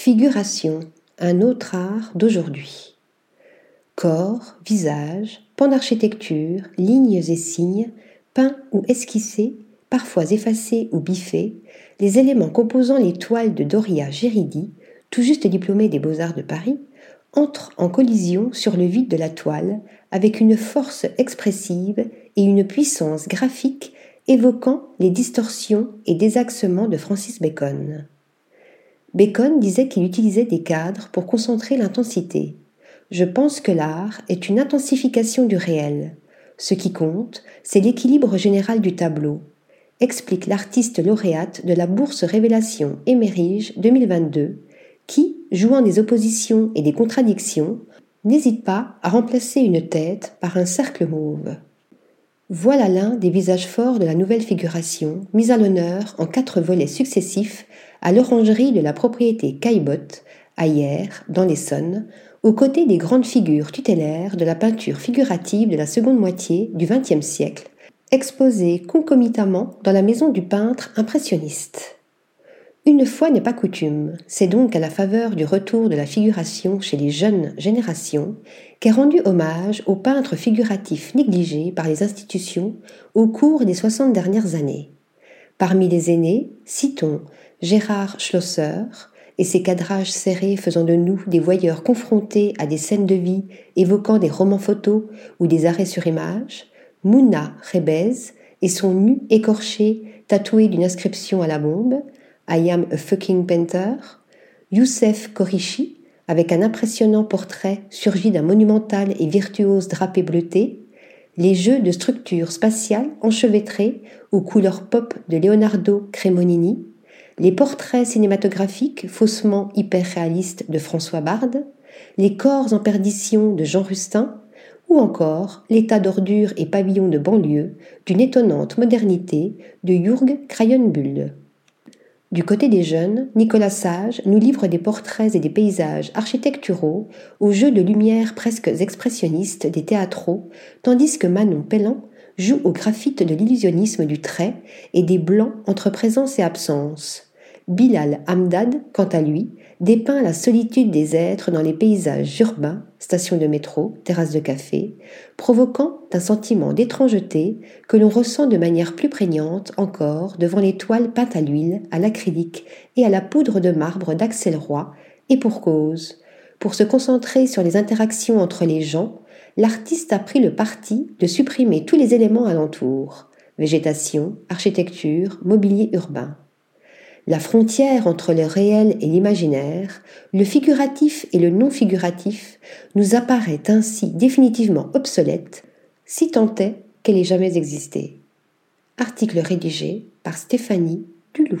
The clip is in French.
Figuration, un autre art d'aujourd'hui. Corps, visage, pans d'architecture, lignes et signes, peints ou esquissés, parfois effacés ou biffés, les éléments composant les toiles de Doria Géridi, tout juste diplômée des Beaux-Arts de Paris, entrent en collision sur le vide de la toile avec une force expressive et une puissance graphique évoquant les distorsions et désaxements de Francis Bacon. Bacon disait qu'il utilisait des cadres pour concentrer l'intensité. Je pense que l'art est une intensification du réel. Ce qui compte, c'est l'équilibre général du tableau, explique l'artiste lauréate de la bourse Révélation Émérige 2022, qui, jouant des oppositions et des contradictions, n'hésite pas à remplacer une tête par un cercle mauve. Voilà l'un des visages forts de la nouvelle figuration, mise à l'honneur en quatre volets successifs à l'orangerie de la propriété Caillebotte, à Hier, dans l'Essonne, aux côtés des grandes figures tutélaires de la peinture figurative de la seconde moitié du XXe siècle, exposées concomitamment dans la maison du peintre impressionniste. Une fois n'est pas coutume, c'est donc à la faveur du retour de la figuration chez les jeunes générations qu'est rendu hommage aux peintres figuratifs négligés par les institutions au cours des 60 dernières années. Parmi les aînés, citons Gérard Schlosser et ses cadrages serrés faisant de nous des voyeurs confrontés à des scènes de vie évoquant des romans photos ou des arrêts sur image, Mouna Rebez et son nu écorché tatoué d'une inscription à la bombe, I am a fucking painter, Youssef Korishi, avec un impressionnant portrait surgi d'un monumental et virtuose drapé bleuté, les jeux de structures spatiales enchevêtrées aux couleurs pop de Leonardo Cremonini, les portraits cinématographiques faussement hyper réalistes de François Bard, les corps en perdition de Jean Rustin, ou encore l'état d'ordure et pavillon de banlieue d'une étonnante modernité de Jürg Krayonbull. Du côté des jeunes, Nicolas Sage nous livre des portraits et des paysages architecturaux aux jeux de lumière presque expressionnistes des théâtraux, tandis que Manon Pellan joue au graphite de l'illusionnisme du trait et des blancs entre présence et absence. Bilal Hamdad, quant à lui, dépeint la solitude des êtres dans les paysages urbains, stations de métro, terrasses de café, provoquant un sentiment d'étrangeté que l'on ressent de manière plus prégnante encore devant les toiles peintes à l'huile, à l'acrylique et à la poudre de marbre d'Axel Roy, et pour cause. Pour se concentrer sur les interactions entre les gens, l'artiste a pris le parti de supprimer tous les éléments alentour végétation, architecture, mobilier urbain. La frontière entre le réel et l'imaginaire, le figuratif et le non figuratif, nous apparaît ainsi définitivement obsolète, si tant est qu'elle ait jamais existé. Article rédigé par Stéphanie Dulou.